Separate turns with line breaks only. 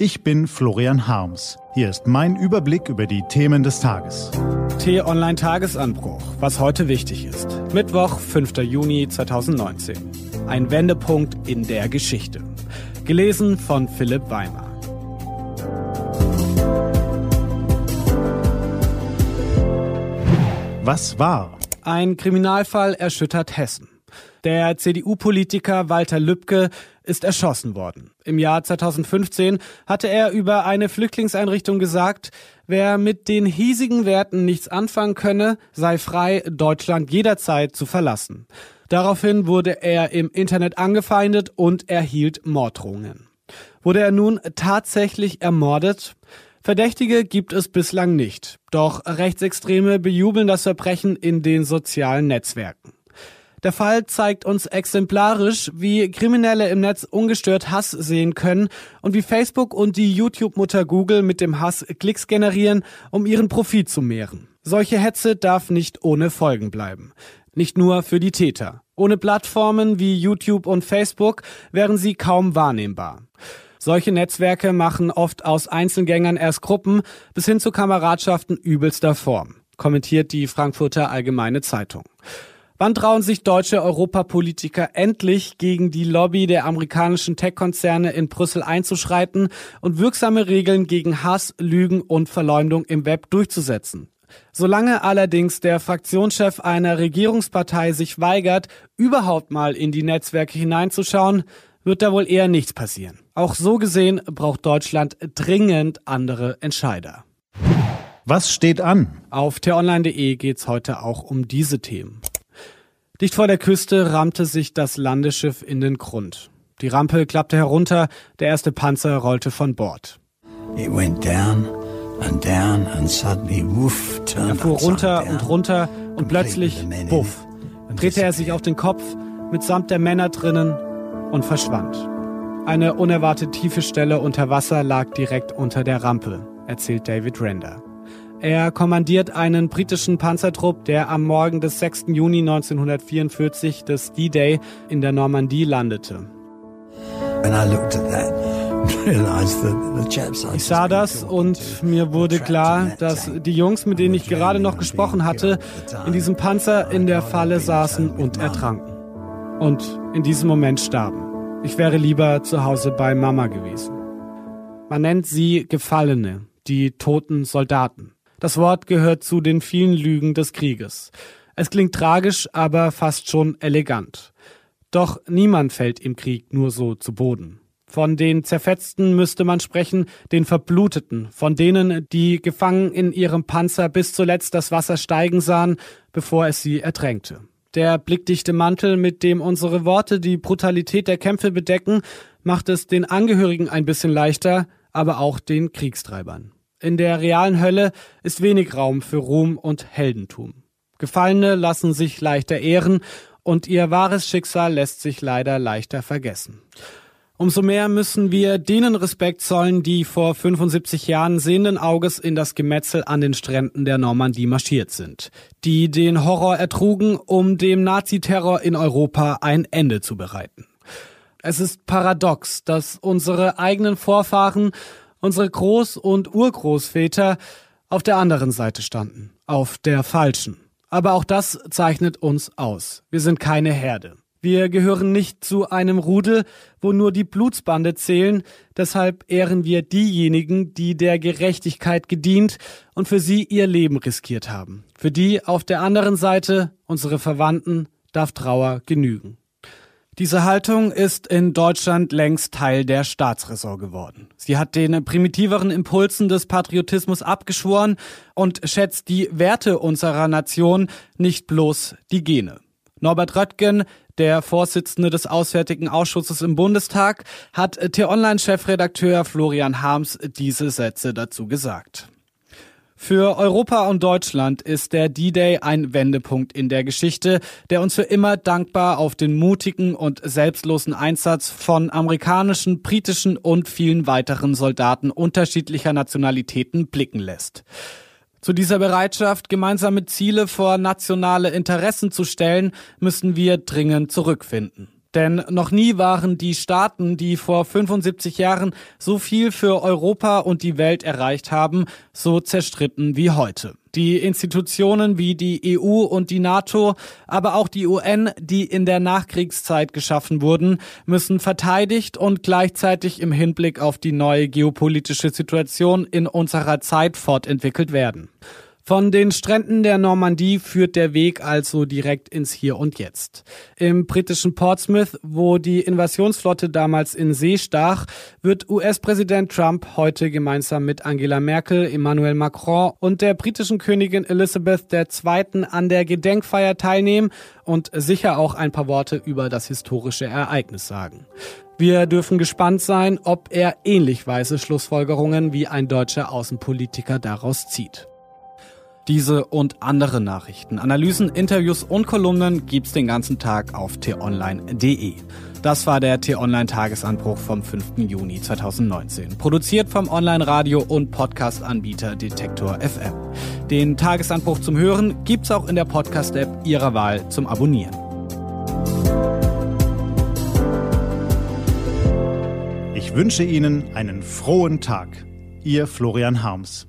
Ich bin Florian Harms. Hier ist mein Überblick über die Themen des Tages.
T-Online Tagesanbruch, was heute wichtig ist. Mittwoch, 5. Juni 2019. Ein Wendepunkt in der Geschichte. Gelesen von Philipp Weimer.
Was war?
Ein Kriminalfall erschüttert Hessen. Der CDU-Politiker Walter Lübcke ist erschossen worden. Im Jahr 2015 hatte er über eine Flüchtlingseinrichtung gesagt, wer mit den hiesigen Werten nichts anfangen könne, sei frei, Deutschland jederzeit zu verlassen. Daraufhin wurde er im Internet angefeindet und erhielt Morddrohungen. Wurde er nun tatsächlich ermordet? Verdächtige gibt es bislang nicht. Doch Rechtsextreme bejubeln das Verbrechen in den sozialen Netzwerken. Der Fall zeigt uns exemplarisch, wie Kriminelle im Netz ungestört Hass sehen können und wie Facebook und die YouTube-Mutter Google mit dem Hass Klicks generieren, um ihren Profit zu mehren. Solche Hetze darf nicht ohne Folgen bleiben. Nicht nur für die Täter. Ohne Plattformen wie YouTube und Facebook wären sie kaum wahrnehmbar. Solche Netzwerke machen oft aus Einzelgängern erst Gruppen bis hin zu Kameradschaften übelster Form, kommentiert die Frankfurter Allgemeine Zeitung. Wann trauen sich deutsche Europapolitiker endlich gegen die Lobby der amerikanischen Tech-Konzerne in Brüssel einzuschreiten und wirksame Regeln gegen Hass, Lügen und Verleumdung im Web durchzusetzen? Solange allerdings der Fraktionschef einer Regierungspartei sich weigert, überhaupt mal in die Netzwerke hineinzuschauen, wird da wohl eher nichts passieren. Auch so gesehen braucht Deutschland dringend andere Entscheider.
Was steht an?
Auf t-online.de geht's heute auch um diese Themen. Dicht vor der Küste rammte sich das Landeschiff in den Grund. Die Rampe klappte herunter, der erste Panzer rollte von Bord.
It went down and down and suddenly woof
Er fuhr runter und runter und plötzlich, buff, drehte er sich auf den Kopf mitsamt der Männer drinnen und verschwand. Eine unerwartet tiefe Stelle unter Wasser lag direkt unter der Rampe, erzählt David Render. Er kommandiert einen britischen Panzertrupp, der am Morgen des 6. Juni 1944 des D-Day in der Normandie landete. Ich sah das und mir wurde klar, dass die Jungs, mit denen ich gerade noch gesprochen hatte, in diesem Panzer in der Falle saßen und ertranken. Und in diesem Moment starben. Ich wäre lieber zu Hause bei Mama gewesen. Man nennt sie Gefallene, die toten Soldaten. Das Wort gehört zu den vielen Lügen des Krieges. Es klingt tragisch, aber fast schon elegant. Doch niemand fällt im Krieg nur so zu Boden. Von den Zerfetzten müsste man sprechen, den Verbluteten, von denen, die gefangen in ihrem Panzer bis zuletzt das Wasser steigen sahen, bevor es sie ertränkte. Der blickdichte Mantel, mit dem unsere Worte die Brutalität der Kämpfe bedecken, macht es den Angehörigen ein bisschen leichter, aber auch den Kriegstreibern. In der realen Hölle ist wenig Raum für Ruhm und Heldentum. Gefallene lassen sich leichter ehren und ihr wahres Schicksal lässt sich leider leichter vergessen. Umso mehr müssen wir denen Respekt zollen, die vor 75 Jahren sehenden Auges in das Gemetzel an den Stränden der Normandie marschiert sind, die den Horror ertrugen, um dem Naziterror in Europa ein Ende zu bereiten. Es ist paradox, dass unsere eigenen Vorfahren unsere Groß- und Urgroßväter auf der anderen Seite standen, auf der falschen. Aber auch das zeichnet uns aus. Wir sind keine Herde. Wir gehören nicht zu einem Rudel, wo nur die Blutsbande zählen, deshalb ehren wir diejenigen, die der Gerechtigkeit gedient und für sie ihr Leben riskiert haben. Für die auf der anderen Seite, unsere Verwandten, darf Trauer genügen. Diese Haltung ist in Deutschland längst Teil der Staatsräson geworden. Sie hat den primitiveren Impulsen des Patriotismus abgeschworen und schätzt die Werte unserer Nation, nicht bloß die Gene. Norbert Röttgen, der Vorsitzende des Auswärtigen Ausschusses im Bundestag, hat T-Online-Chefredakteur Florian Harms diese Sätze dazu gesagt. Für Europa und Deutschland ist der D-Day ein Wendepunkt in der Geschichte, der uns für immer dankbar auf den mutigen und selbstlosen Einsatz von amerikanischen, britischen und vielen weiteren Soldaten unterschiedlicher Nationalitäten blicken lässt. Zu dieser Bereitschaft, gemeinsame Ziele vor nationale Interessen zu stellen, müssen wir dringend zurückfinden. Denn noch nie waren die Staaten, die vor 75 Jahren so viel für Europa und die Welt erreicht haben, so zerstritten wie heute. Die Institutionen wie die EU und die NATO, aber auch die UN, die in der Nachkriegszeit geschaffen wurden, müssen verteidigt und gleichzeitig im Hinblick auf die neue geopolitische Situation in unserer Zeit fortentwickelt werden. Von den Stränden der Normandie führt der Weg also direkt ins Hier und Jetzt. Im britischen Portsmouth, wo die Invasionsflotte damals in See stach, wird US-Präsident Trump heute gemeinsam mit Angela Merkel, Emmanuel Macron und der britischen Königin Elizabeth II. an der Gedenkfeier teilnehmen und sicher auch ein paar Worte über das historische Ereignis sagen. Wir dürfen gespannt sein, ob er ähnlich weise Schlussfolgerungen wie ein deutscher Außenpolitiker daraus zieht. Diese und andere Nachrichten, Analysen, Interviews und Kolumnen gibt's den ganzen Tag auf t-online.de. Das war der T-Online-Tagesanbruch vom 5. Juni 2019. Produziert vom Online-Radio- und Podcast-Anbieter Detektor FM. Den Tagesanbruch zum Hören gibt's auch in der Podcast-App Ihrer Wahl zum Abonnieren.
Ich wünsche Ihnen einen frohen Tag. Ihr Florian Harms.